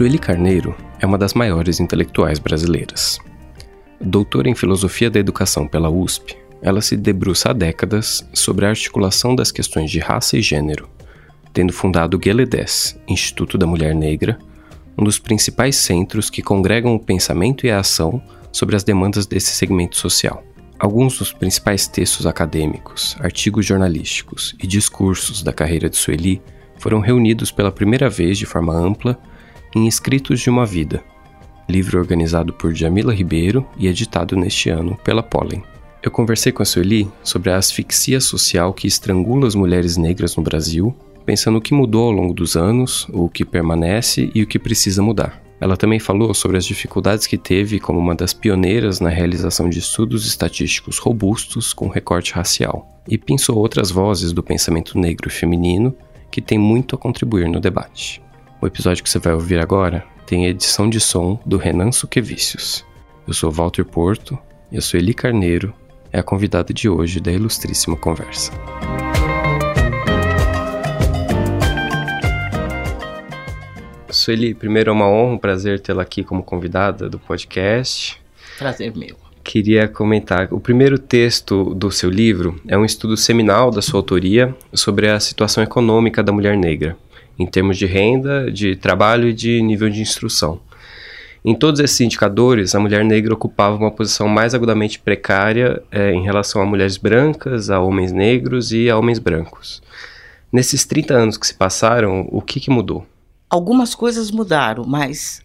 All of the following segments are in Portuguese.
Sueli Carneiro é uma das maiores intelectuais brasileiras. Doutora em Filosofia da Educação pela USP, ela se debruça há décadas sobre a articulação das questões de raça e gênero, tendo fundado o GELEDES, Instituto da Mulher Negra, um dos principais centros que congregam o pensamento e a ação sobre as demandas desse segmento social. Alguns dos principais textos acadêmicos, artigos jornalísticos e discursos da carreira de Sueli foram reunidos pela primeira vez de forma ampla em Escritos de uma Vida, livro organizado por Jamila Ribeiro e editado neste ano pela Pollen. Eu conversei com a Sueli sobre a asfixia social que estrangula as mulheres negras no Brasil, pensando o que mudou ao longo dos anos, o que permanece e o que precisa mudar. Ela também falou sobre as dificuldades que teve como uma das pioneiras na realização de estudos estatísticos robustos com recorte racial, e pensou outras vozes do pensamento negro e feminino que têm muito a contribuir no debate. O episódio que você vai ouvir agora tem edição de som do Renan Suquevicius. Eu sou Walter Porto e a Sueli Carneiro é a convidada de hoje da ilustríssima conversa. Sueli, primeiro é uma honra, um prazer tê-la aqui como convidada do podcast. Prazer meu. Queria comentar, o primeiro texto do seu livro é um estudo seminal da sua autoria sobre a situação econômica da mulher negra em termos de renda, de trabalho e de nível de instrução. Em todos esses indicadores, a mulher negra ocupava uma posição mais agudamente precária é, em relação a mulheres brancas, a homens negros e a homens brancos. Nesses 30 anos que se passaram, o que, que mudou? Algumas coisas mudaram, mas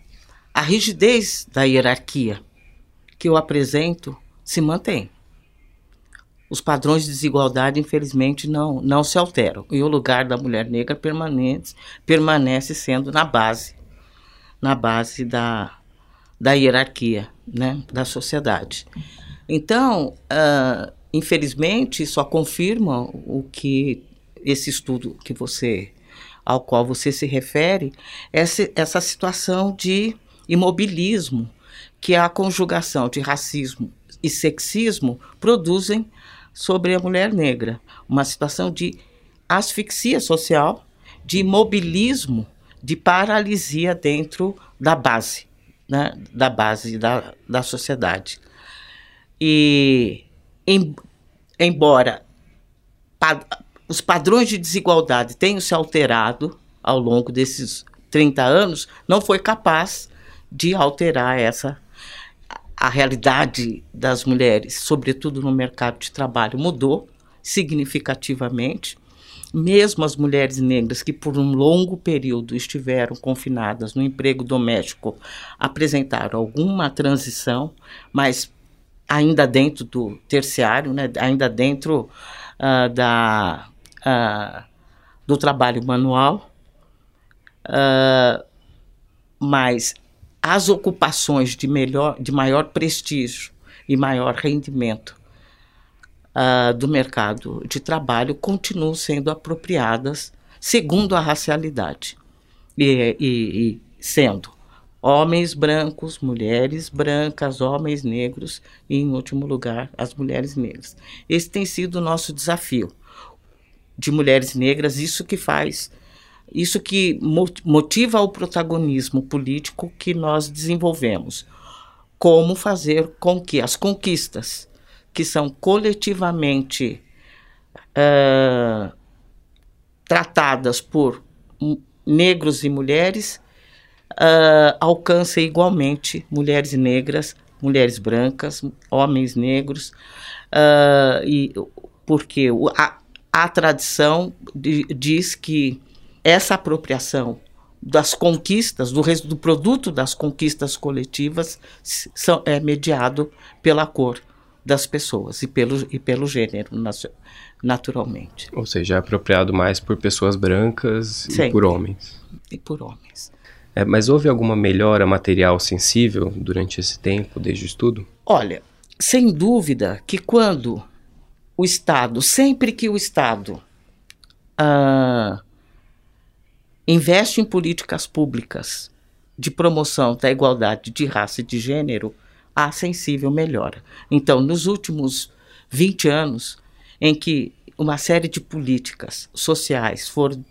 a rigidez da hierarquia que eu apresento se mantém os padrões de desigualdade, infelizmente, não, não se alteram. E o lugar da mulher negra permanece, permanece sendo na base, na base da, da hierarquia né, da sociedade. Então, uh, infelizmente, só confirma o que esse estudo que você ao qual você se refere, essa, essa situação de imobilismo que a conjugação de racismo e sexismo produzem sobre a mulher negra. Uma situação de asfixia social, de imobilismo, de paralisia dentro da base, né, da base da, da sociedade. E, em, embora pa, os padrões de desigualdade tenham se alterado ao longo desses 30 anos, não foi capaz de alterar essa a realidade das mulheres, sobretudo no mercado de trabalho, mudou significativamente. Mesmo as mulheres negras que por um longo período estiveram confinadas no emprego doméstico apresentaram alguma transição, mas ainda dentro do terciário, né, ainda dentro uh, da, uh, do trabalho manual. Uh, mas as ocupações de, melhor, de maior prestígio e maior rendimento uh, do mercado de trabalho continuam sendo apropriadas segundo a racialidade. E, e, e sendo homens brancos, mulheres brancas, homens negros e, em último lugar, as mulheres negras. Esse tem sido o nosso desafio de mulheres negras, isso que faz isso que motiva o protagonismo político que nós desenvolvemos. Como fazer com que as conquistas, que são coletivamente uh, tratadas por negros e mulheres, uh, alcancem igualmente mulheres negras, mulheres brancas, homens negros, uh, e porque a, a tradição diz que essa apropriação das conquistas, do, do produto das conquistas coletivas, são, é mediado pela cor das pessoas e pelo, e pelo gênero, naturalmente. Ou seja, é apropriado mais por pessoas brancas Sempre. e por homens. E por homens. É, mas houve alguma melhora material sensível durante esse tempo, desde o estudo? Olha, sem dúvida que quando o Estado, sempre que o Estado uh, investe em políticas públicas de promoção da igualdade de raça e de gênero, a sensível melhora. Então, nos últimos 20 anos, em que uma série de políticas sociais foram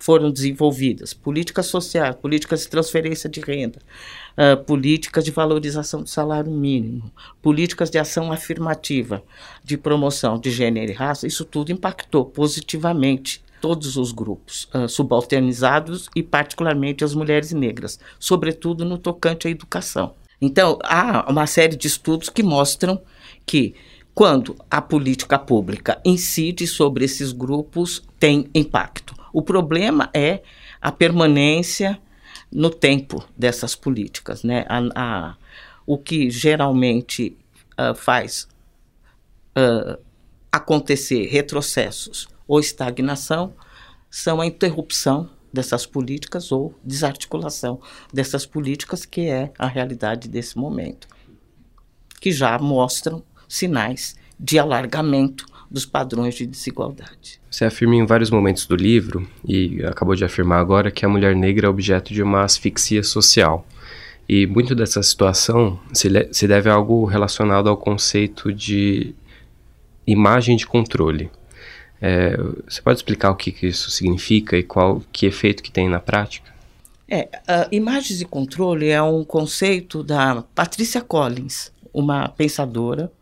foram desenvolvidas: políticas sociais, políticas de transferência de renda, uh, políticas de valorização do salário mínimo, políticas de ação afirmativa, de promoção de gênero e raça, isso tudo impactou positivamente todos os grupos uh, subalternizados e particularmente as mulheres negras, sobretudo no tocante à educação. Então, há uma série de estudos que mostram que quando a política pública incide sobre esses grupos, tem impacto. O problema é a permanência no tempo dessas políticas. Né? A, a, o que geralmente uh, faz uh, acontecer retrocessos ou estagnação são a interrupção dessas políticas ou desarticulação dessas políticas, que é a realidade desse momento, que já mostram sinais de alargamento dos padrões de desigualdade. Você afirma em vários momentos do livro, e acabou de afirmar agora, que a mulher negra é objeto de uma asfixia social. E muito dessa situação se deve a algo relacionado ao conceito de imagem de controle. É, você pode explicar o que, que, isso significa e qual que efeito que tem na prática? É, imagens de controle é um conceito da Patricia Collins, uma pensadora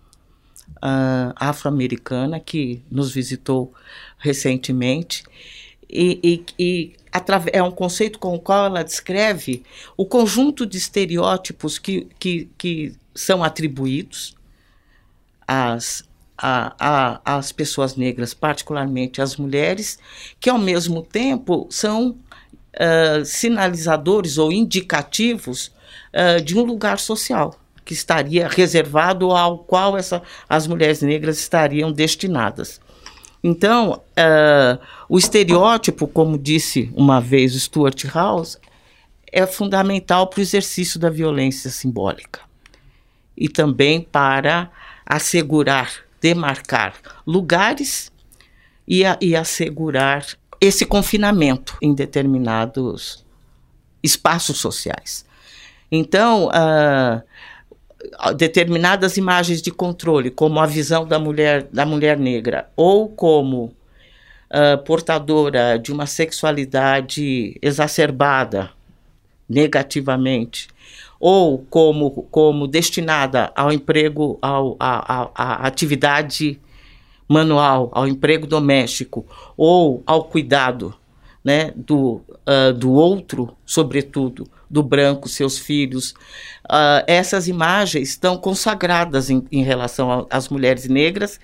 uh, afro-americana que nos visitou recentemente e, e, e é um conceito com o qual ela descreve o conjunto de estereótipos que, que, que são atribuídos às, a, a, às pessoas negras, particularmente às mulheres, que ao mesmo tempo são uh, sinalizadores ou indicativos uh, de um lugar social que estaria reservado ao qual essa, as mulheres negras estariam destinadas. Então, uh, o estereótipo, como disse uma vez o Stuart House, é fundamental para o exercício da violência simbólica e também para assegurar, demarcar lugares e, a, e assegurar esse confinamento em determinados espaços sociais. Então, uh, determinadas imagens de controle, como a visão da mulher, da mulher negra, ou como uh, portadora de uma sexualidade exacerbada negativamente, ou como, como destinada ao emprego, a atividade manual, ao emprego doméstico, ou ao cuidado né, do, uh, do outro, sobretudo, do branco, seus filhos. Uh, essas imagens estão consagradas em, em relação às mulheres negras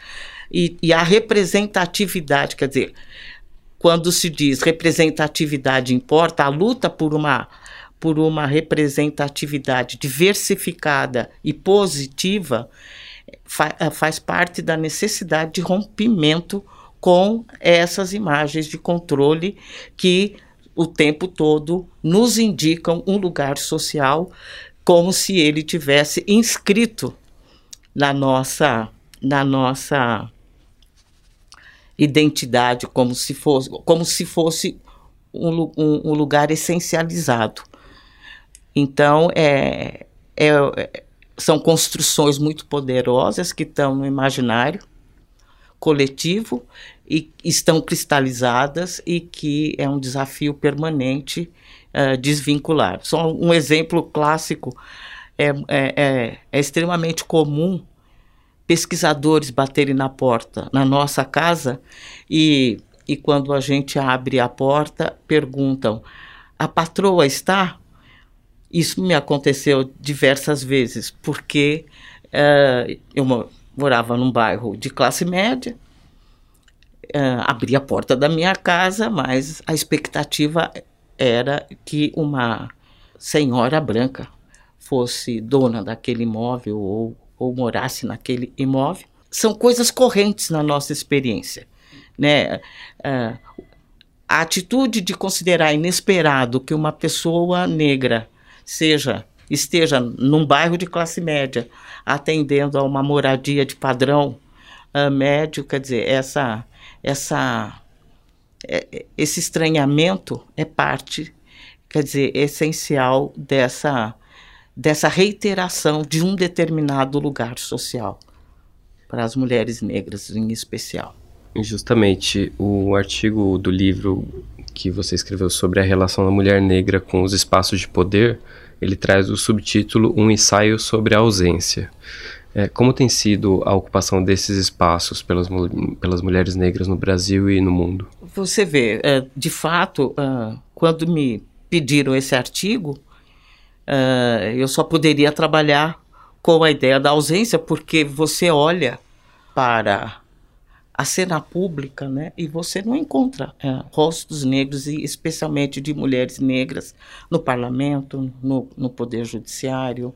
e, e representatividade, quer dizer, quando se diz representatividade importa, a luta por uma por uma representatividade diversificada e positiva fa faz parte da necessidade de rompimento com essas imagens de controle que o tempo todo nos indicam um lugar social como se ele tivesse inscrito na nossa na nossa identidade como se fosse como se fosse um, um, um lugar essencializado então é, é, são construções muito poderosas que estão no imaginário coletivo e estão cristalizadas e que é um desafio permanente uh, desvincular. Só um exemplo clássico é, é, é, é extremamente comum pesquisadores baterem na porta na nossa casa e, e quando a gente abre a porta perguntam a patroa está isso me aconteceu diversas vezes porque uh, eu morava num bairro de classe média uh, abri a porta da minha casa, mas a expectativa era que uma senhora branca fosse dona daquele imóvel ou, ou morasse naquele imóvel. São coisas correntes na nossa experiência. Né? Uh, a atitude de considerar inesperado que uma pessoa negra seja esteja num bairro de classe média atendendo a uma moradia de padrão uh, médio, quer dizer, essa essa é, esse estranhamento é parte, quer dizer, essencial dessa dessa reiteração de um determinado lugar social para as mulheres negras em especial. Justamente o artigo do livro que você escreveu sobre a relação da mulher negra com os espaços de poder, ele traz o subtítulo Um ensaio sobre a ausência. É, como tem sido a ocupação desses espaços pelas, pelas mulheres negras no Brasil e no mundo? Você vê, é, de fato, é, quando me pediram esse artigo, é, eu só poderia trabalhar com a ideia da ausência, porque você olha para a cena pública, né, e você não encontra é, rostos negros, e especialmente de mulheres negras, no parlamento, no, no poder judiciário,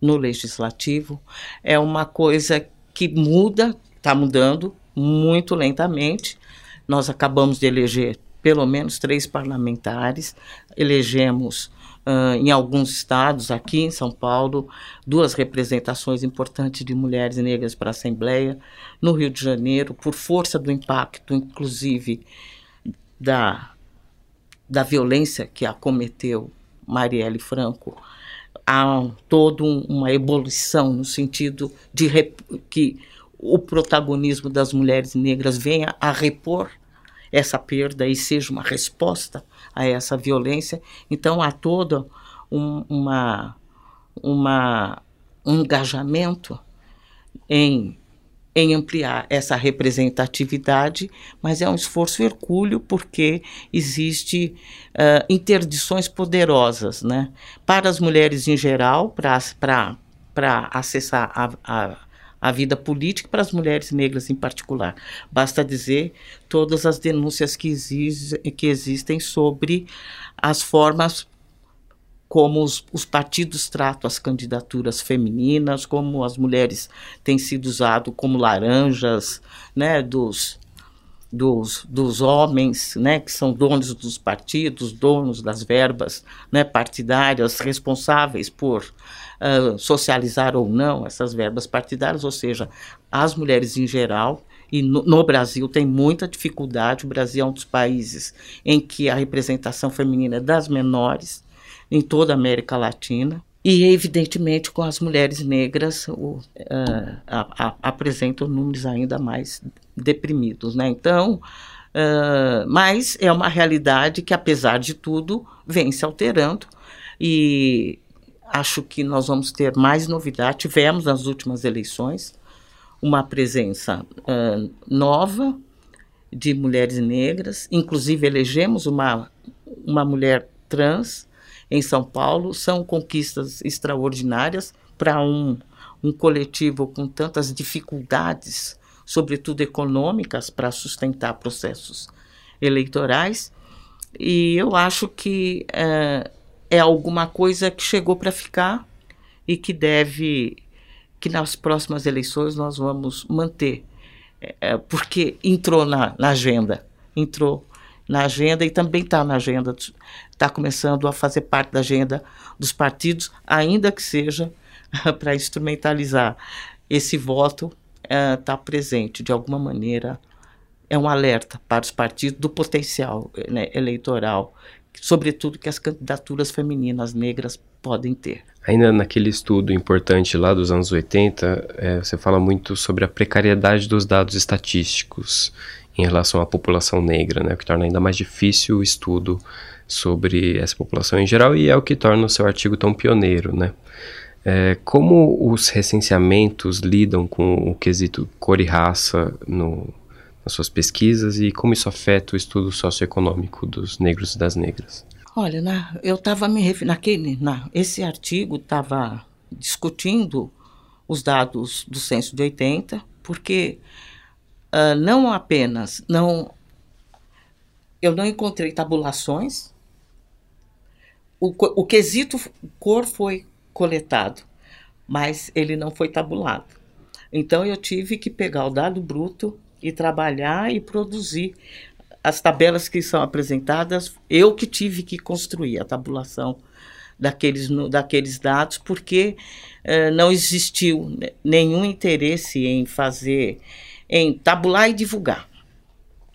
no legislativo. É uma coisa que muda, está mudando muito lentamente. Nós acabamos de eleger pelo menos três parlamentares, elegemos uh, em alguns estados, aqui em São Paulo, duas representações importantes de mulheres negras para a Assembleia. No Rio de Janeiro, por força do impacto, inclusive, da, da violência que acometeu Marielle Franco, há toda um, uma evolução no sentido de que o protagonismo das mulheres negras venha a repor essa perda e seja uma resposta a essa violência. Então há todo um, uma, uma, um engajamento em em ampliar essa representatividade, mas é um esforço hercúleo porque existe uh, interdições poderosas, né? Para as mulheres em geral, para acessar a, a, a vida política, para as mulheres negras em particular. Basta dizer todas as denúncias que, exige, que existem sobre as formas como os, os, partidos tratam as candidaturas femininas, como as mulheres têm sido usado como laranjas, né, dos, dos, dos homens, né, que são donos dos partidos, donos das verbas, né, partidárias, responsáveis por uh, socializar ou não essas verbas partidárias, ou seja, as mulheres em geral e no, no, Brasil tem muita dificuldade. O Brasil é um dos países em que a representação feminina é das menores em toda a América Latina. E, evidentemente, com as mulheres negras, o, uh, a, a, apresentam números ainda mais deprimidos. Né? Então, uh, mas é uma realidade que, apesar de tudo, vem se alterando. E acho que nós vamos ter mais novidade. Tivemos nas últimas eleições uma presença uh, nova de mulheres negras, inclusive elegemos uma, uma mulher trans em São Paulo são conquistas extraordinárias para um, um coletivo com tantas dificuldades, sobretudo econômicas, para sustentar processos eleitorais. E eu acho que é, é alguma coisa que chegou para ficar e que deve, que nas próximas eleições nós vamos manter, é, porque entrou na, na agenda, entrou na agenda e também está na agenda, está começando a fazer parte da agenda dos partidos, ainda que seja para instrumentalizar. Esse voto está eh, presente, de alguma maneira, é um alerta para os partidos do potencial né, eleitoral, sobretudo que as candidaturas femininas negras podem ter. Ainda naquele estudo importante lá dos anos 80, é, você fala muito sobre a precariedade dos dados estatísticos em relação à população negra, né, o que torna ainda mais difícil o estudo sobre essa população em geral e é o que torna o seu artigo tão pioneiro, né? É, como os recenseamentos lidam com o quesito cor e raça no, nas suas pesquisas e como isso afeta o estudo socioeconômico dos negros e das negras? Olha, na, eu estava me referindo, naquele, na, esse artigo estava discutindo os dados do censo de 80, porque uh, não apenas não eu não encontrei tabulações. O, o quesito cor foi coletado, mas ele não foi tabulado. Então eu tive que pegar o dado bruto e trabalhar e produzir as tabelas que são apresentadas. Eu que tive que construir a tabulação daqueles, daqueles dados, porque uh, não existiu nenhum interesse em fazer em tabular e divulgar.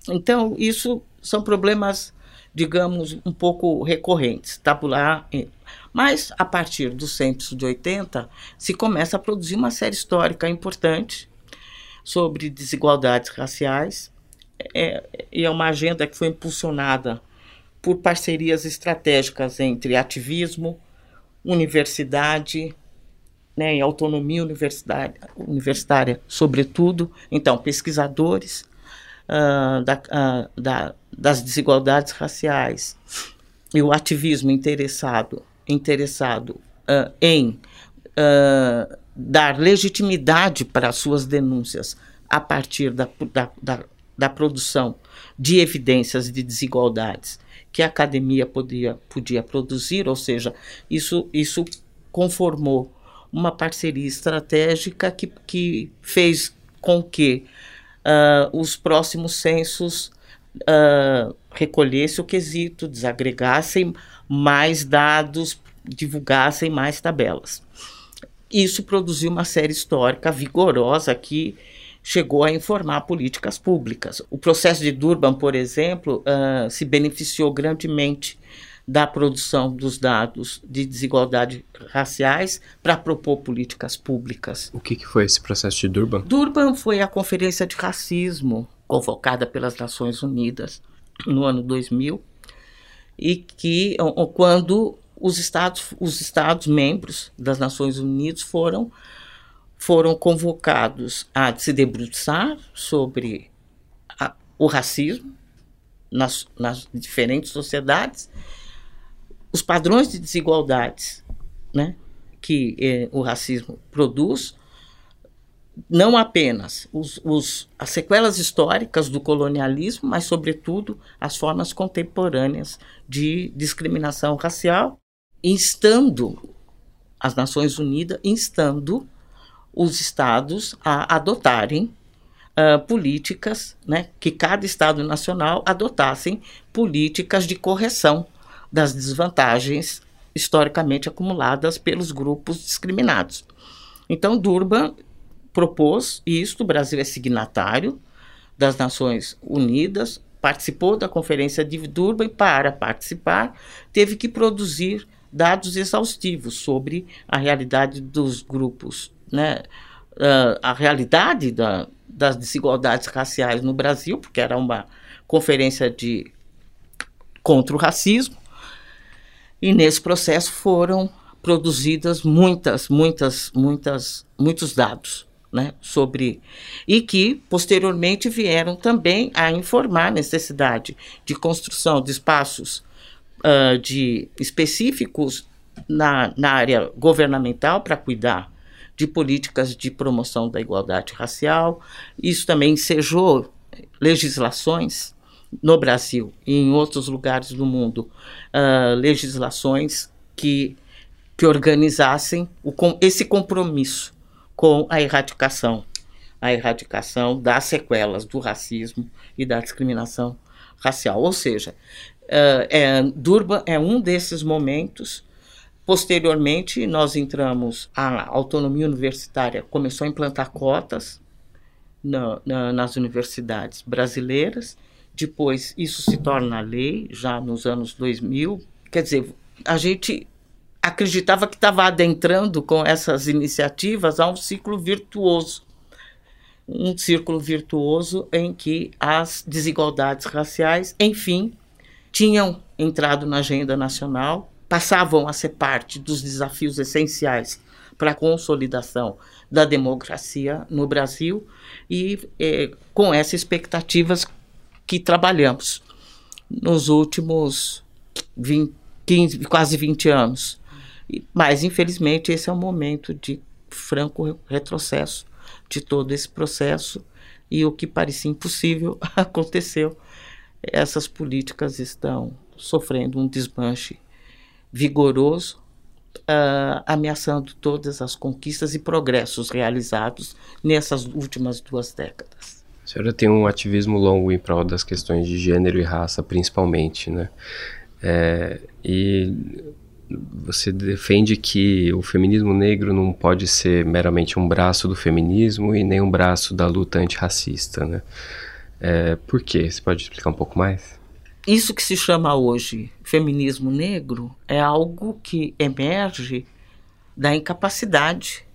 Então, isso são problemas, digamos, um pouco recorrentes, tabular. Mas, a partir do censo de 80, se começa a produzir uma série histórica importante sobre desigualdades raciais, é, é uma agenda que foi impulsionada por parcerias estratégicas entre ativismo, universidade, né, e autonomia universitária, universitária, sobretudo, então, pesquisadores uh, da, uh, da, das desigualdades raciais e o ativismo interessado, interessado uh, em dar legitimidade para as suas denúncias a partir da, da, da, da produção de evidências de desigualdades que a academia podia, podia produzir, ou seja, isso, isso conformou uma parceria estratégica que, que fez com que uh, os próximos censos uh, recolhessem o quesito, desagregassem mais dados, divulgassem mais tabelas. Isso produziu uma série histórica vigorosa que chegou a informar políticas públicas. O processo de Durban, por exemplo, uh, se beneficiou grandemente da produção dos dados de desigualdade raciais para propor políticas públicas. O que, que, foi esse processo de Durban? Durban foi a Conferência de Racismo convocada pelas Nações Unidas no ano 2000 e que quando os estados, os estados membros das Nações Unidas foram foram convocados a se debruçar sobre a, o racismo nas, nas diferentes sociedades os padrões de desigualdades né, que eh, o racismo produz, não apenas os, os, as sequelas históricas do colonialismo, mas, sobretudo, as formas contemporâneas de discriminação racial, instando as Nações Unidas, instando os estados a adotarem uh, políticas, né, que cada estado nacional adotassem políticas de correção das desvantagens historicamente acumuladas pelos grupos discriminados. Então, Durban propôs isto, o Brasil é signatário das Nações Unidas, participou da Conferência de Durban e, para participar, teve que produzir dados exaustivos sobre a realidade dos grupos, né? Uh, a realidade da, das desigualdades raciais no Brasil, porque era uma conferência de contra o racismo, e nesse processo foram produzidas muitas, muitas, muitas, muitos dados. Né, sobre e que posteriormente vieram também a informar a necessidade de construção de espaços uh, de específicos na, na área governamental para cuidar de políticas de promoção da igualdade racial. Isso também ensejou legislações no Brasil e em outros lugares do mundo uh, legislações que, que organizassem o, esse compromisso com a erradicação, a erradicação das sequelas do racismo e da discriminação racial. Ou seja, uh, é, Durban é um desses momentos. Posteriormente, nós entramos, a autonomia universitária começou a implantar cotas na, na, nas universidades brasileiras depois, isso se torna lei, já nos anos 2000. Quer dizer, a gente acreditava que estava adentrando com essas iniciativas a um ciclo virtuoso. Um círculo virtuoso em que as desigualdades raciais, enfim, tinham entrado na agenda nacional, passavam a ser parte dos desafios essenciais para a consolidação da democracia no Brasil e eh, com essas expectativas que trabalhamos nos últimos 20, 15, quase 20 anos. Mas, infelizmente, esse é um momento de franco retrocesso de todo esse processo e o que parecia impossível aconteceu. Essas políticas estão sofrendo um desmanche vigoroso, uh, ameaçando todas as conquistas e progressos realizados nessas últimas duas décadas. A senhora tem um ativismo longo em prol das questões de gênero e raça, principalmente, né? É, e você defende que o feminismo negro não pode ser meramente um braço do feminismo e nem um braço da luta antirracista, né? É, por quê? Você pode explicar um pouco mais? Isso que se chama hoje feminismo negro é algo que emerge da incapacidade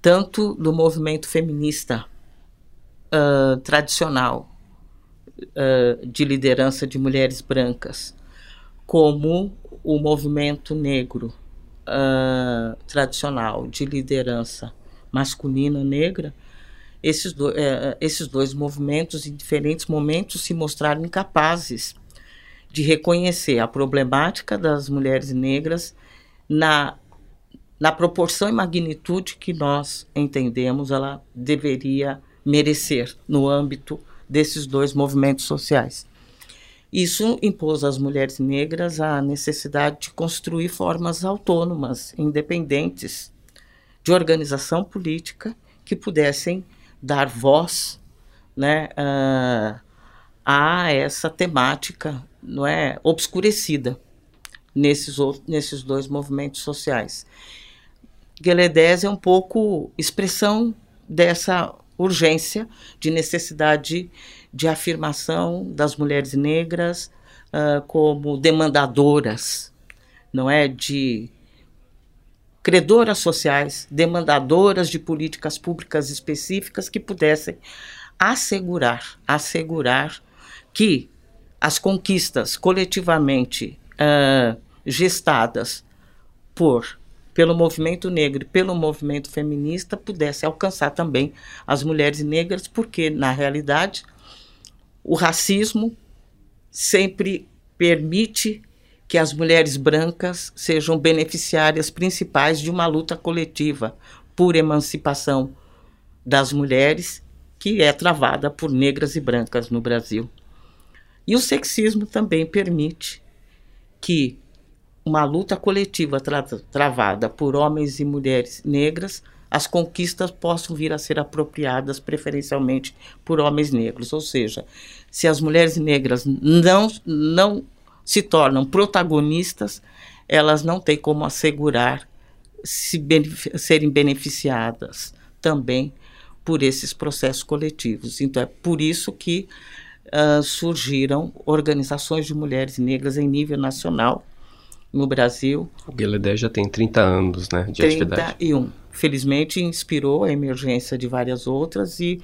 tanto do movimento feminista uh, tradicional uh, de liderança de mulheres brancas, como o movimento negro uh, tradicional de liderança masculina negra, esses, do, uh, esses dois movimentos, em diferentes momentos, se mostraram incapazes de reconhecer a problemática das mulheres negras na, na proporção e magnitude que nós entendemos ela deveria merecer no âmbito desses dois movimentos sociais. Isso impôs às mulheres negras a necessidade de construir formas autônomas, independentes, de organização política que pudessem dar voz né, uh, a essa temática não é, obscurecida nesses, nesses dois movimentos sociais. Gueledés é um pouco expressão dessa urgência de necessidade de afirmação das mulheres negras uh, como demandadoras, não é, de credoras sociais, demandadoras de políticas públicas específicas que pudessem assegurar, assegurar que as conquistas coletivamente uh, gestadas por pelo movimento negro e pelo movimento feminista pudesse alcançar também as mulheres negras, porque na realidade o racismo sempre permite que as mulheres brancas sejam beneficiárias principais de uma luta coletiva por emancipação das mulheres, que é travada por negras e brancas no Brasil. E o sexismo também permite que uma luta coletiva tra travada por homens e mulheres negras as conquistas possam vir a ser apropriadas preferencialmente por homens negros. Ou seja, se as mulheres negras não, não se tornam protagonistas, elas não têm como assegurar se serem beneficiadas também por esses processos coletivos. Então, é por isso que uh, surgiram organizações de mulheres negras em nível nacional no Brasil. O Guiledé já tem 30 anos né, de 31. atividade. 31 felizmente inspirou a emergência de várias outras e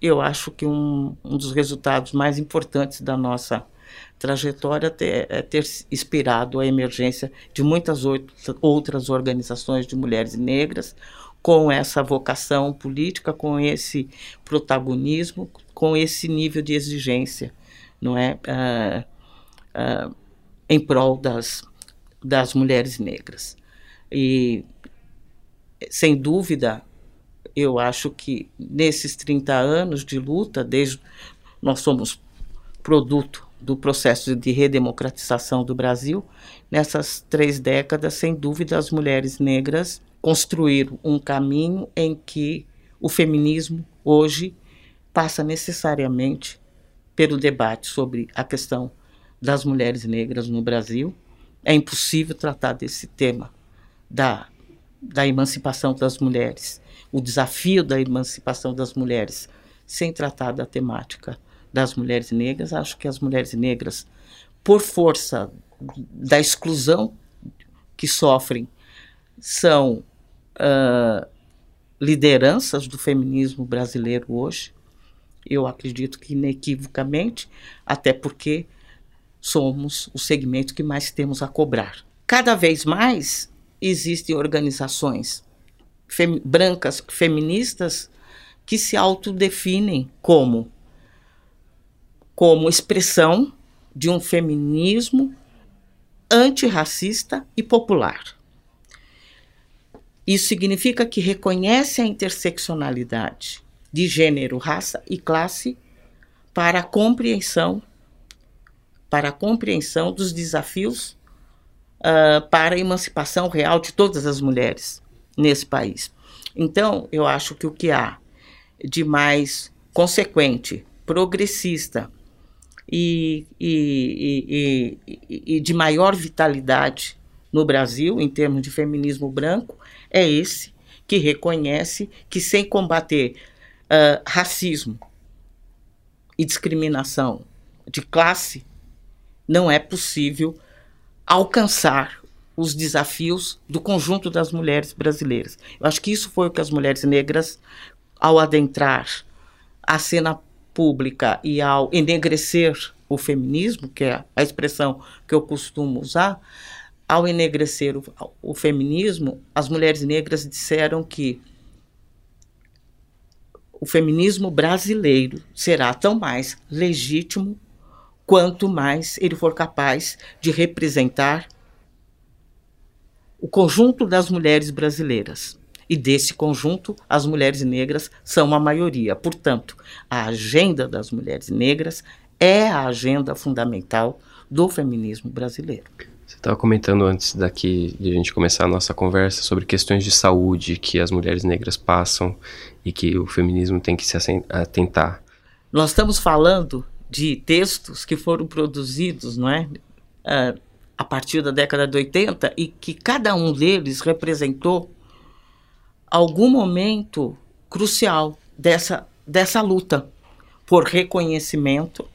eu acho que um, um dos resultados mais importantes da nossa trajetória ter, é ter inspirado a emergência de muitas outras organizações de mulheres negras com essa vocação política, com esse protagonismo, com esse nível de exigência, não é, uh, uh, em prol das, das mulheres negras. E sem dúvida, eu acho que nesses 30 anos de luta, desde nós somos produto do processo de redemocratização do Brasil, nessas três décadas, sem dúvida, as mulheres negras construíram um caminho em que o feminismo hoje passa necessariamente pelo debate sobre a questão das mulheres negras no Brasil. É impossível tratar desse tema da da emancipação das mulheres, o desafio da emancipação das mulheres, sem tratar da temática das mulheres negras, acho que as mulheres negras, por força da exclusão que sofrem, são uh, lideranças do feminismo brasileiro hoje. Eu acredito que inequivocamente, até porque somos o segmento que mais temos a cobrar. Cada vez mais existem organizações fem brancas feministas que se autodefinem como como expressão de um feminismo antirracista e popular. Isso significa que reconhece a interseccionalidade de gênero, raça e classe para a compreensão para a compreensão dos desafios uh, para a emancipação real de todas as mulheres nesse país. Então, eu acho que o que há de mais consequente, progressista e, e, e, e, de maior vitalidade no Brasil, em termos de feminismo branco, é esse que reconhece que sem combater uh, racismo e discriminação de classe, não é possível alcançar os desafios do conjunto das mulheres brasileiras. Eu acho que isso foi o que as mulheres negras, ao adentrar a cena pública e ao enegrecer o feminismo, que é a expressão que eu costumo usar, ao enegrecer o, o feminismo, as mulheres negras disseram que o feminismo brasileiro será tão mais legítimo quanto mais ele for capaz de representar o conjunto das mulheres brasileiras. E desse conjunto, as mulheres negras são a maioria. Portanto, a agenda das mulheres negras é a agenda fundamental do feminismo brasileiro. Você estava comentando antes daqui de a gente começar a nossa conversa sobre questões de saúde que as mulheres negras passam e que o feminismo tem que se atentar. Nós estamos falando de textos que foram produzidos, não é? Uh, a partir da década de 80 e que cada um deles representou algum momento crucial dessa, dessa luta por reconhecimento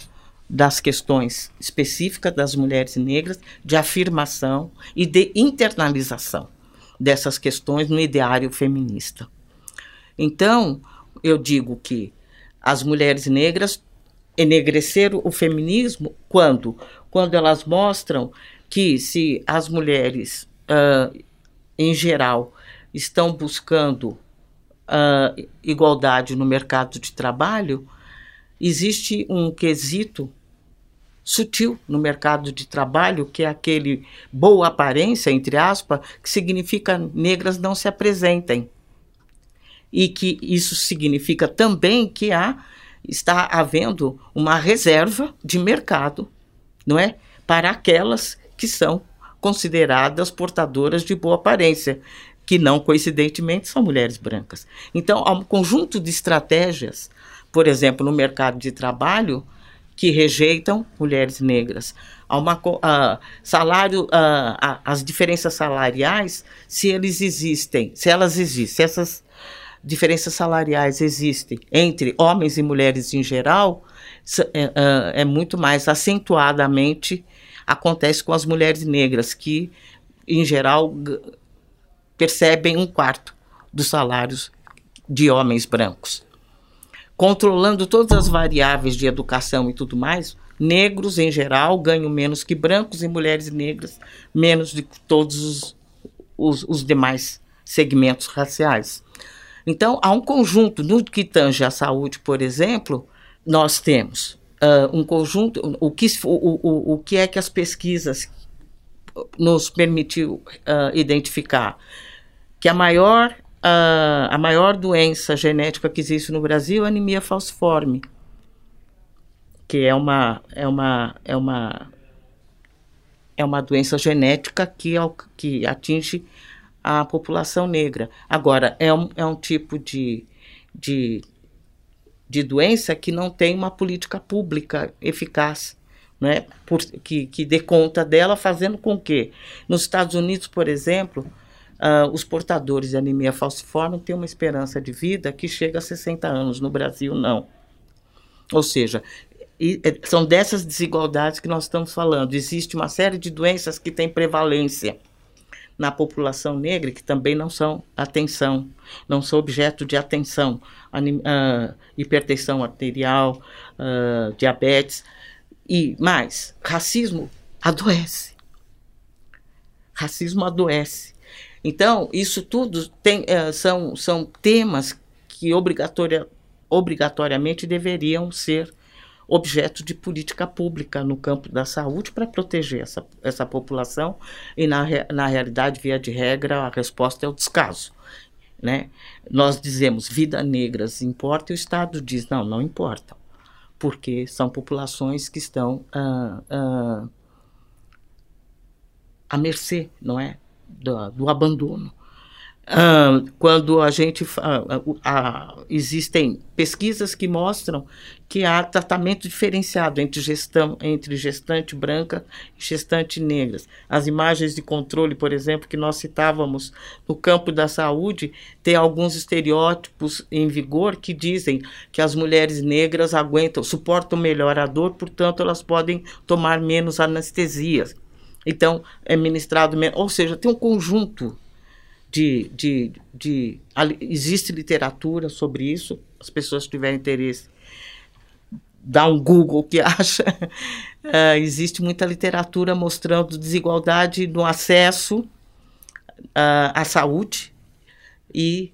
das questões específicas das mulheres negras, de afirmação e de internalização dessas questões no ideário feminista. Então, eu digo que as mulheres negras enegreceram o feminismo quando? Quando elas mostram que se as mulheres, uh, em geral, estão buscando uh, igualdade no mercado de trabalho, existe um quesito sutil no mercado de trabalho, que é aquele boa aparência, entre aspas, que significa negras não se apresentem. E que isso significa também que há, está havendo uma reserva de mercado, não é? Para aquelas que são consideradas portadoras de boa aparência, que não coincidentemente são mulheres brancas. Então, há um conjunto de estratégias, por exemplo, no mercado de trabalho, que rejeitam mulheres negras. Há uma uh, salário, uh, as diferenças salariais, se eles existem, se elas existem, se essas diferenças salariais existem entre homens e mulheres em geral, é, é muito mais acentuadamente acontece com as mulheres negras, que, em geral, percebem um quarto dos salários de homens brancos. Controlando todas as variáveis de educação e tudo mais, negros, em geral, ganham menos que brancos e mulheres negras menos de todos os, os, os demais segmentos raciais. Então, há um conjunto, no que tange à saúde, por exemplo, nós temos uh, um conjunto, o que, o, o, o que é que as pesquisas nos permitiu uh, identificar? Que a maior, uh, a maior doença genética que existe no Brasil é anemia falciforme, que é uma, é uma, é uma, é uma doença genética que, que atinge a população negra. Agora, é um, é um tipo de, de de doença que não tem uma política pública eficaz. Né, por, que, que dê conta dela, fazendo com que, nos Estados Unidos, por exemplo, uh, os portadores de anemia falciforme têm uma esperança de vida que chega a 60 anos, no Brasil não. Ou seja, e, são dessas desigualdades que nós estamos falando. Existe uma série de doenças que têm prevalência na população negra que também não são atenção, não são objeto de atenção, uh, hipertensão arterial, uh, diabetes e mais, racismo adoece. Racismo adoece. Então, isso tudo tem, uh, são, são temas que obrigatoriamente deveriam ser objeto de política pública no campo da saúde para proteger essa, essa população e, na, na realidade, via de regra, a resposta é o descaso. Né? Nós dizemos vida negras importa e o Estado diz não, não importa, porque são populações que estão ah, ah, à mercê, não é, do, do abandono. Quando a gente existem pesquisas que mostram que há tratamento diferenciado entre, gestão, entre gestante branca e gestante negras. As imagens de controle, por exemplo, que nós citávamos no campo da saúde, tem alguns estereótipos em vigor que dizem que as mulheres negras aguentam, suportam melhor a dor, portanto, elas podem tomar menos anestesias. Então, é ministrado. Ou seja, tem um conjunto de, de, de, existe literatura sobre isso, as pessoas que tiverem interesse dá um Google que acha. Uh, existe muita literatura mostrando desigualdade no acesso uh, à saúde e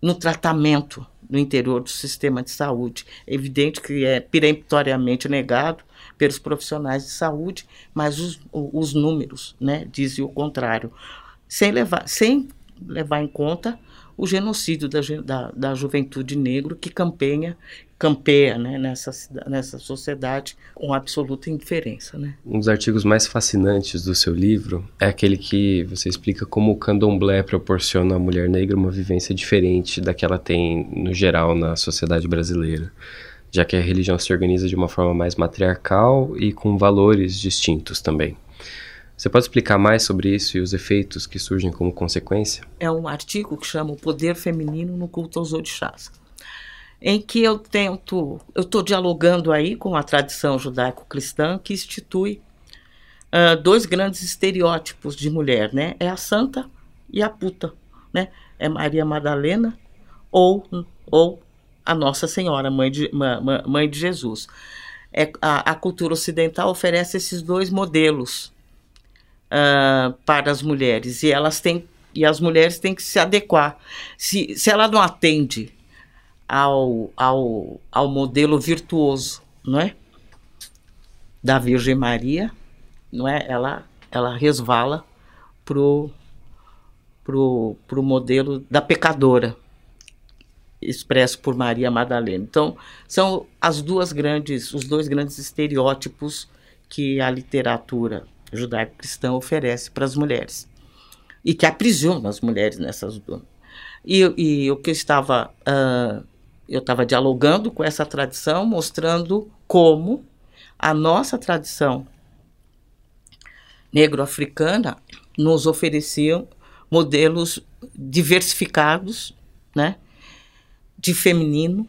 no tratamento no interior do sistema de saúde. É evidente que é peremptoriamente negado pelos profissionais de saúde, mas os, os números né, dizem o contrário. Sem levar, sem levar em conta o genocídio da, da, da juventude negra que campanha, campeia né, nessa, nessa sociedade com absoluta indiferença. Né? Um dos artigos mais fascinantes do seu livro é aquele que você explica como o candomblé proporciona à mulher negra uma vivência diferente da que ela tem no geral na sociedade brasileira, já que a religião se organiza de uma forma mais matriarcal e com valores distintos também. Você pode explicar mais sobre isso e os efeitos que surgem como consequência? É um artigo que chama O Poder Feminino no Culto aos Orixás, em que eu tento, eu estou dialogando aí com a tradição judaico-cristã que institui uh, dois grandes estereótipos de mulher, né? É a santa e a puta, né? É Maria Madalena ou, ou a Nossa Senhora, mãe de, mãe de Jesus. É, a, a cultura ocidental oferece esses dois modelos uh, para as mulheres e elas têm e as mulheres têm que se adequar. Se, se ela não atende ao, ao, ao modelo virtuoso, não é? Da Virgem Maria, não é? Ela, ela resvala pro, pro, pro modelo da pecadora, expresso por Maria Madalena. Então, são as duas grandes, os dois grandes estereótipos que a literatura judaico-cristã oferece para as mulheres e que aprisiona as mulheres nessas duas. E, e o que eu estava uh, eu estava dialogando com essa tradição, mostrando como a nossa tradição negro-africana nos oferecia modelos diversificados, né, de feminino,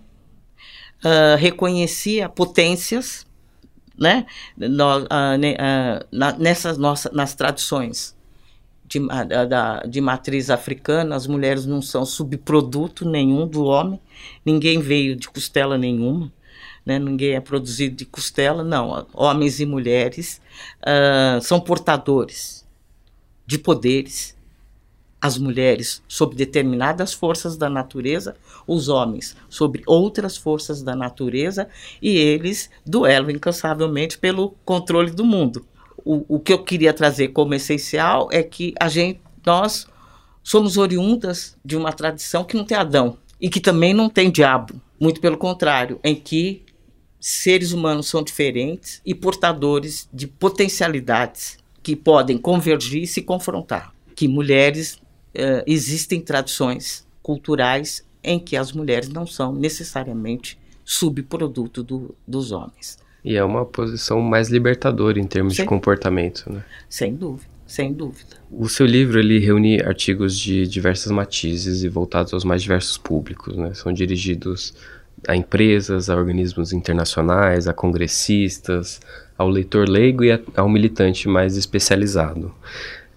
uh, reconhecia potências né? No, uh, uh, na, nessas nossas, nas tradições de, uh, da, de matriz africana, as mulheres não são subproduto nenhum do homem, ninguém veio de costela nenhuma, né? ninguém é produzido de costela, não. Homens e mulheres são portadores de poderes, as mulheres sob determinadas forças da natureza, os homens sobre outras forças da natureza, e eles duelam incansavelmente pelo controle do mundo. O, o que eu queria trazer como essencial é que a gente, nós somos oriundas de uma tradição que não tem Adão e que também não tem diabo. Muito pelo contrário, em que seres humanos são diferentes e portadores de potencialidades que podem convergir e se confrontar. Que mulheres uh, existem tradições culturais em que as mulheres não são necessariamente subproduto do, dos homens. E é uma posição mais libertadora em termos sem, de comportamento, né? Sem dúvida, sem dúvida. O seu livro ele reúne artigos de diversas matizes e voltados aos mais diversos públicos, né? São dirigidos a empresas, a organismos internacionais, a congressistas, ao leitor leigo e ao militante mais especializado.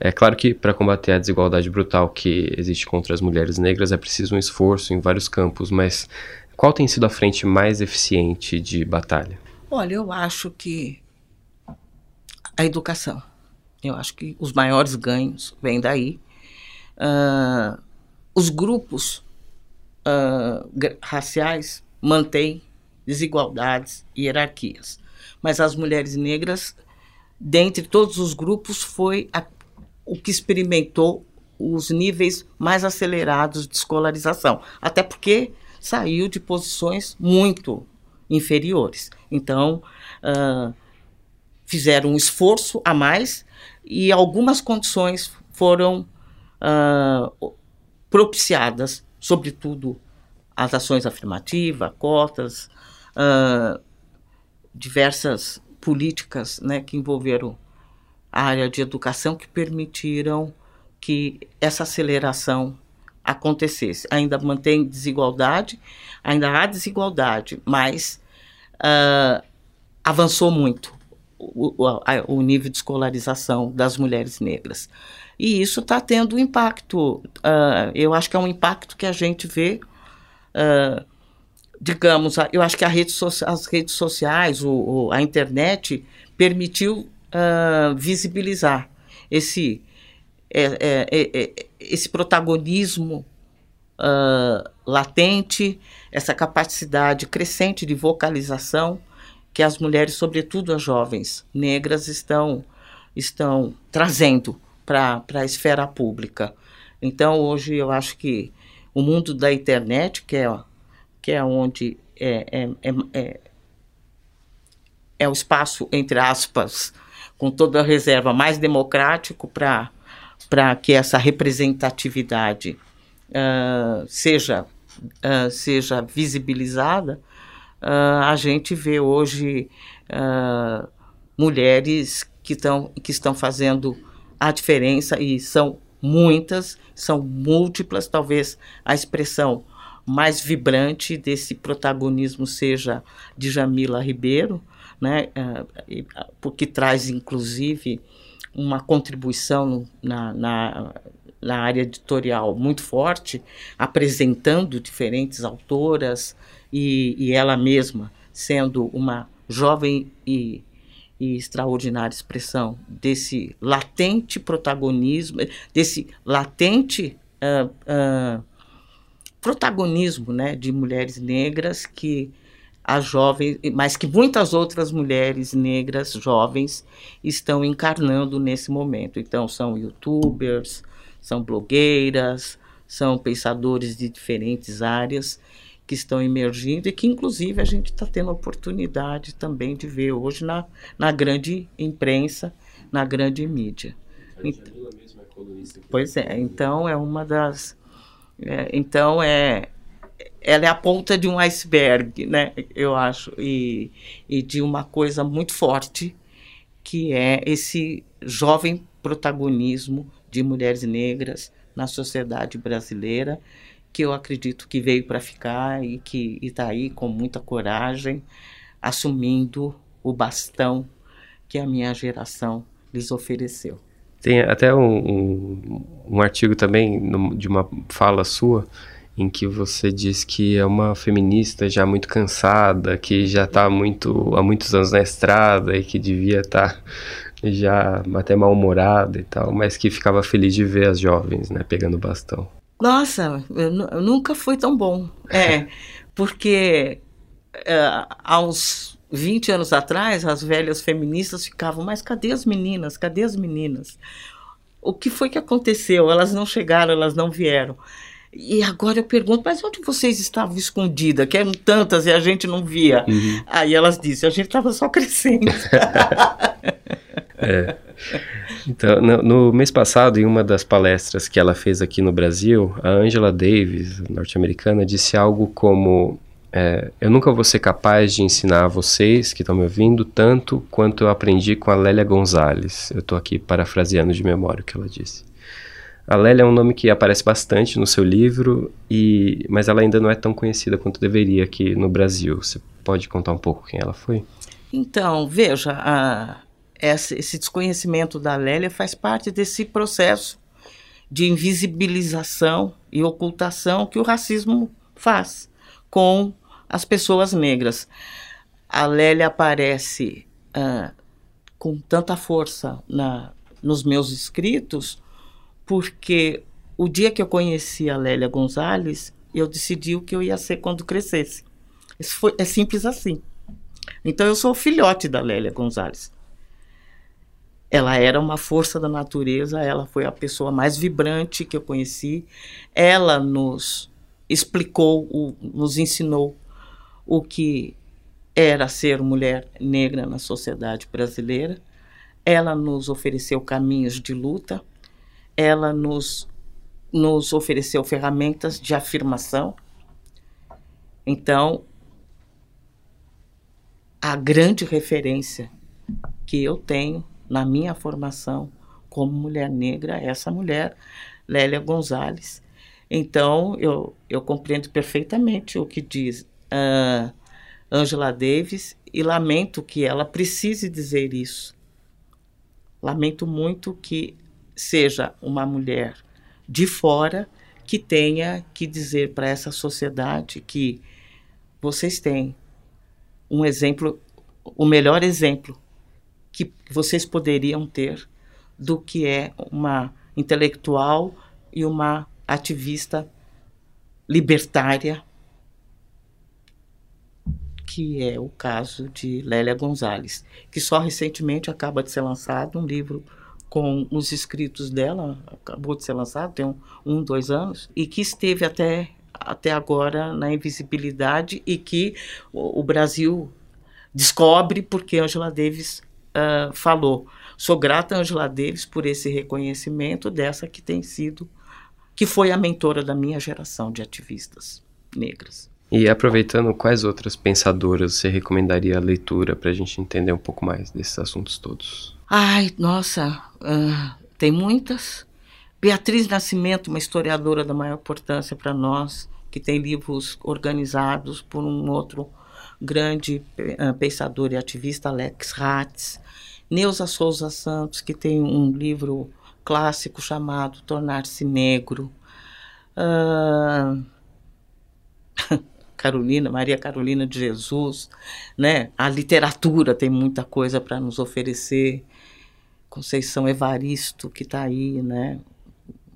É claro que para combater a desigualdade brutal que existe contra as mulheres negras é preciso um esforço em vários campos, mas qual tem sido a frente mais eficiente de batalha? Olha, eu acho que a educação. Eu acho que os maiores ganhos vêm daí. Uh, os grupos uh, raciais mantêm desigualdades e hierarquias. Mas as mulheres negras, dentre todos os grupos, foi a o que experimentou os níveis mais acelerados de escolarização, até porque saiu de posições muito inferiores. Então, uh, fizeram um esforço a mais e algumas condições foram uh, propiciadas, sobretudo as ações afirmativas, cotas, uh, diversas políticas né, que envolveram área de educação que permitiram que essa aceleração acontecesse. Ainda mantém desigualdade, ainda há desigualdade, mas uh, avançou muito o, o, o, nível de escolarização das mulheres negras. E isso está tendo um impacto, uh, eu acho que é um impacto que a gente vê uh, digamos, eu acho que rede so as redes sociais, o, a internet permitiu uh, visibilizar esse, é, é, é, é esse protagonismo uh, latente, essa capacidade crescente de vocalização que as mulheres, sobretudo as jovens negras, estão, estão trazendo para a esfera pública. Então, hoje, eu acho que o mundo da internet, que é que é onde é, é, é, é, é o espaço, entre aspas, com toda a reserva, mais democrático para que essa representatividade uh, seja, uh, seja visibilizada, uh, a gente vê hoje mulheres que, tão, que estão fazendo a diferença e são muitas, são múltiplas, talvez a expressão mais vibrante desse protagonismo seja de Jamila Ribeiro, né, eh, porque traz inclusive uma contribuição na, na, na área editorial muito forte, apresentando diferentes autoras e, e ela mesma sendo uma jovem e, e extraordinária expressão desse latente protagonismo, desse latente uh, uh, protagonismo né, de mulheres negras que as jovens, mas que muitas outras mulheres negras jovens estão encarnando nesse momento. Então, são youtubers, são blogueiras, são pensadores de diferentes áreas que estão emergindo e que, inclusive, a gente está tendo a oportunidade também de ver hoje na, na grande imprensa, na grande mídia. Então, pois é, então é uma das é, então, é, ela é a ponta de um iceberg, né, eu acho, e, e de uma coisa muito forte, que é esse jovem protagonismo de mulheres negras na sociedade brasileira, que eu acredito que veio para ficar e que está aí com muita coragem, assumindo o bastão que a minha geração lhes ofereceu. Tem até um, um, um artigo também no, de uma fala sua em que você diz que é uma feminista já muito cansada, que já está muito, há muitos anos na estrada e que devia estar tá já até mal-humorada e tal, mas que ficava feliz de ver as jovens, né, pegando bastão. Nossa, eu, eu nunca foi tão bom. É, porque uh, há uns 20 anos atrás, as velhas feministas ficavam, mas cadê as meninas? Cadê as meninas? O que foi que aconteceu? Elas não chegaram, elas não vieram. E agora eu pergunto, mas onde vocês estavam escondidas? Que eram tantas e a gente não via. Uhum. Aí elas disseram, a gente estava só crescendo. é. Então, no, no, mês passado, em uma das palestras que ela fez aqui no Brasil, a Angela Davis, norte-americana, disse algo como é, eu nunca vou ser capaz de ensinar a vocês que estão me ouvindo tanto quanto eu aprendi com a Lélia Gonzalez. Eu estou aqui parafraseando de memória o que ela disse. A Lélia é um nome que aparece bastante no seu livro, e, mas ela ainda não é tão conhecida quanto deveria aqui no Brasil. Você pode contar um pouco quem ela foi? Então, veja, a, essa, esse desconhecimento da Lélia faz parte desse processo de invisibilização e ocultação que o racismo faz com as pessoas negras. A Lélia aparece uh, com tanta força na, nos meus escritos, porque o dia que eu conheci a Lélia Gonzalez, eu decidi o que eu ia ser quando crescesse. Isso foi, é simples assim. Então eu sou filhote da Lélia Gonzalez. Ela era uma força da natureza, ela foi a pessoa mais vibrante que eu conheci. Ela nos explicou, o, nos ensinou o que era ser mulher negra na sociedade brasileira. Ela nos ofereceu caminhos de luta, ela nos, nos ofereceu ferramentas de afirmação. Então, a grande referência que eu tenho na minha formação como mulher negra é essa mulher, Lélia Gonzalez. Então, eu, eu compreendo perfeitamente o que diz uh, Angela Davis e lamento que ela precise dizer isso. Lamento muito que seja uma mulher de fora que tenha que dizer para essa sociedade que vocês têm um exemplo, o melhor exemplo que vocês poderiam ter do que é uma intelectual e uma ativista libertária, que é o caso de Lélia Gonzalez, que só recentemente acaba de ser lançado um livro com os escritos dela, acabou de ser lançado, tem um, um dois anos, e que esteve até, até agora na invisibilidade e que o, o Brasil descobre porque Angela Davis uh, falou. Sou grata a Angela Davis por esse reconhecimento dessa que tem sido, que foi a mentora da minha geração de ativistas negras. E aproveitando, quais outras pensadoras você recomendaria a leitura para a gente entender um pouco mais desses assuntos todos? Ai, nossa, uh, tem muitas. Beatriz Nascimento, uma historiadora da maior importância para nós, que tem livros organizados por um outro grande uh, pensador e ativista, Alex Ratz. Neuza Souza Santos, que tem um livro clássico chamado Tornar-se Negro. Uh, Carolina, Maria Carolina de Jesus, né? A literatura tem muita coisa para nos oferecer. Conceição Evaristo, que está aí, né?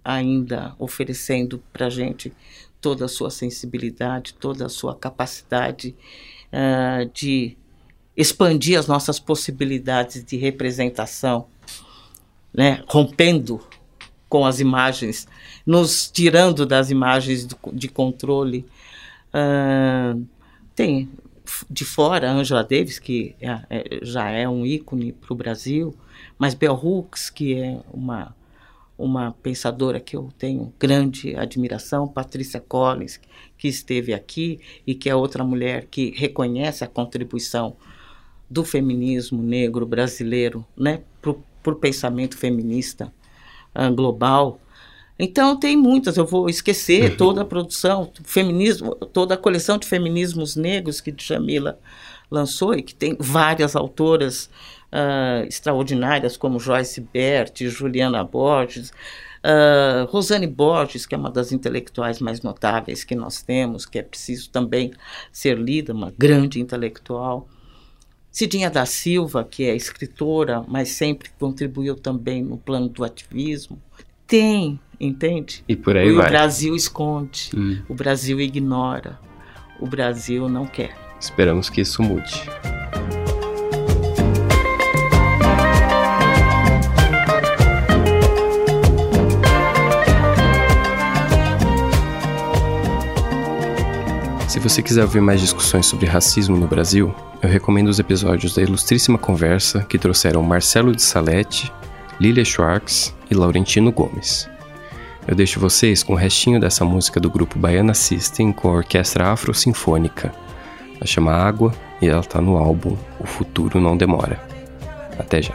Ainda oferecendo para a gente toda a sua sensibilidade, toda a sua capacidade uh, de expandir as nossas possibilidades de representação, né? rompendo com as imagens, nos tirando das imagens de controle Uh, tem de fora a Angela Davis, que é, é, já é um ícone para o Brasil, mas Bell Hooks, que é uma, uma pensadora que eu tenho grande admiração, Patrícia Collins, que esteve aqui e que é outra mulher que reconhece a contribuição do feminismo negro brasileiro né, para o pensamento feminista uh, global. Então tem muitas, eu vou esquecer uhum. toda a produção, feminismo, toda a coleção de feminismos negros que Djamila lançou e que tem várias autoras uh, extraordinárias como Joyce Bert, Juliana Borges, uh, Rosane Borges, que é uma das intelectuais mais notáveis que nós temos, que é preciso também ser lida, uma grande intelectual. Cidinha da Silva, que é escritora, mas sempre contribuiu também no plano do ativismo. Tem entende? E por aí e vai. O Brasil esconde, hum. o Brasil ignora, o Brasil não quer. Esperamos que isso mude. Se você quiser ouvir mais discussões sobre racismo no Brasil, eu recomendo os episódios da Ilustríssima Conversa que trouxeram Marcelo de Salete, Lilia Schwartz e Laurentino Gomes. Eu deixo vocês com o restinho dessa música do grupo Baiana System com a orquestra afro-sinfônica. Ela chama Água e ela tá no álbum O Futuro Não Demora. Até já.